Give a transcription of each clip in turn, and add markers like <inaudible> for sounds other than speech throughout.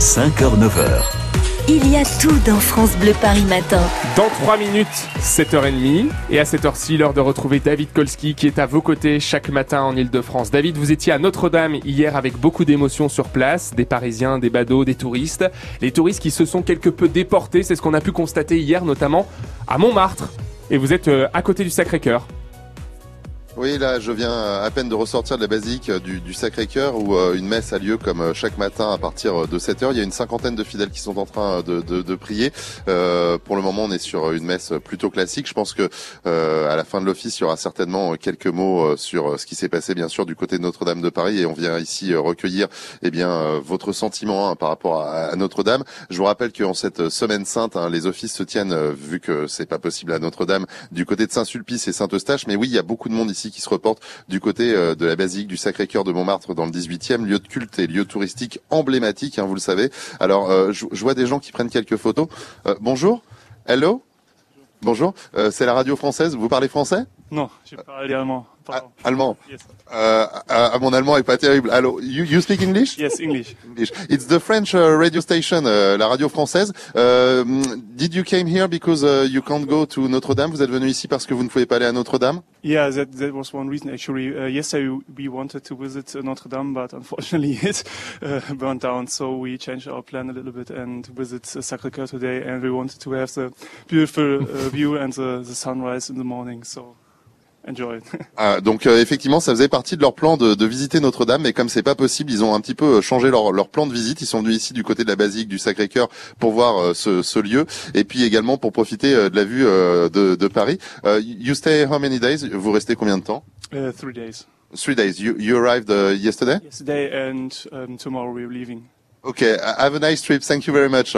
5h-9h. Il y a tout dans France Bleu Paris Matin. Dans 3 minutes, 7h30. Et à cette heure-ci, l'heure de retrouver David Kolski qui est à vos côtés chaque matin en Ile-de-France. David, vous étiez à Notre-Dame hier avec beaucoup d'émotions sur place. Des Parisiens, des badauds, des touristes. Les touristes qui se sont quelque peu déportés, c'est ce qu'on a pu constater hier, notamment à Montmartre. Et vous êtes euh, à côté du Sacré-Cœur. Oui, là, je viens à peine de ressortir de la basilique du, du Sacré-Cœur où euh, une messe a lieu comme euh, chaque matin à partir de 7 heures. Il y a une cinquantaine de fidèles qui sont en train de, de, de prier. Euh, pour le moment, on est sur une messe plutôt classique. Je pense que à la fin de l'office, il y aura certainement quelques mots sur ce qui s'est passé, bien sûr, du côté de Notre-Dame de Paris. Et on vient ici recueillir, eh bien, votre sentiment hein, par rapport à, à Notre-Dame. Je vous rappelle qu'en cette semaine sainte, hein, les offices se tiennent, vu que c'est pas possible à Notre-Dame, du côté de Saint-Sulpice et Saint-Eustache. Mais oui, il y a beaucoup de monde ici qui se reporte du côté euh, de la basilique du Sacré-Cœur de Montmartre dans le 18e, lieu de culte et lieu touristique emblématique, hein, vous le savez. Alors, euh, je, vois des gens qui prennent quelques photos. Euh, bonjour, hello, bonjour, c'est la radio française, vous parlez français? Non, je parle allemand. Ah, allemand. Yes. Euh, ah, mon allemand est pas terrible. Allô, you, you speak English? Yes, English. English. It's the French uh, radio station, uh, la radio française. Uh, did you came here because uh, you can't go to Notre-Dame? Vous êtes venu ici parce que vous ne pouvez pas aller à Notre-Dame? Yeah, that that was one reason actually. Uh, yesterday we wanted to visit Notre Dame, but unfortunately <laughs> it uh, burned down. So we changed our plan a little bit and visit Sacré-Cœur today. And we wanted to have the beautiful uh, view and the, the sunrise in the morning. So. Enjoy. <laughs> Ah, donc euh, effectivement, ça faisait partie de leur plan de, de visiter Notre-Dame, mais comme c'est pas possible, ils ont un petit peu changé leur, leur plan de visite. Ils sont venus ici du côté de la basilique du Sacré-Cœur pour voir euh, ce, ce, lieu, et puis également pour profiter euh, de la vue de, de, Paris. you stay how many days? Vous restez combien de temps? Uh, Three days. Three days. You, you arrived uh, yesterday? Yesterday and um, tomorrow we're leaving. Okay. Have a nice trip. Thank you very much.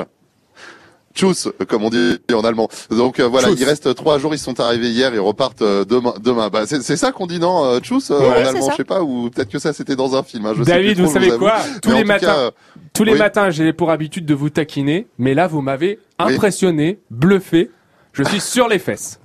Tchuss, comme on dit en allemand. Donc euh, voilà, Tchuss. il reste trois jours. Ils sont arrivés hier, ils repartent euh, demain. Demain, bah, c'est c'est ça qu'on dit non, euh, Tchuss euh, Oui, en allemand, je sais pas, ou peut-être que ça c'était dans un film. Hein, je sais David, trop, vous savez quoi. Tous Mais les matins, cas, tous les oui. matins, j'ai pour habitude de vous taquiner, mais là, vous m'avez impressionné, bluffé. Je suis <laughs> sur les fesses.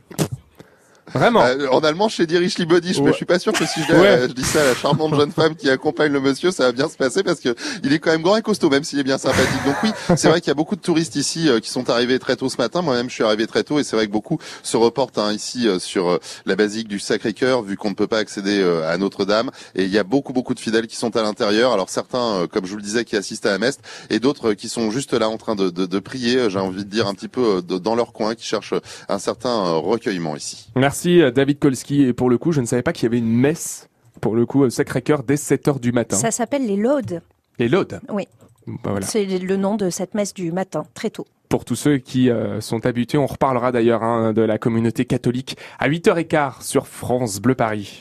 Vraiment. euh, en allemand, chez Dierich Libodisch, mais Ouais. je suis pas sûr que si je, Ouais. je dis ça à la charmante jeune femme qui accompagne le monsieur, ça va bien se passer parce que il est quand même grand et costaud, même s'il est bien sympathique. Donc oui, c'est vrai qu'il y a beaucoup de touristes ici euh, qui sont arrivés très tôt ce matin. Moi-même, je suis arrivé très tôt et c'est vrai que beaucoup se reportent hein, ici euh, sur euh, la basilique du Sacré-Cœur, vu qu'on ne peut pas accéder euh, à Notre-Dame. Et il y a beaucoup, beaucoup de fidèles qui sont à l'intérieur. Alors certains, euh, comme je vous le disais, qui assistent à la messe, et d'autres euh, qui sont juste là en train de, de, de prier. euh, J'ai envie de dire un petit peu euh, dans leur coin, qui cherchent un certain euh, recueillement ici. Merci euh, David Kolski. Et pour le coup, je ne savais pas qu'il y avait une messe, pour le coup, au Sacré-Cœur dès 7h du matin. Ça s'appelle les laudes. Et l'aude. Oui. Bah voilà. C'est le nom de cette messe du matin, très tôt. Pour tous ceux qui euh, sont habitués, on reparlera d'ailleurs hein, de la communauté catholique à 8h15 sur France Bleu Paris.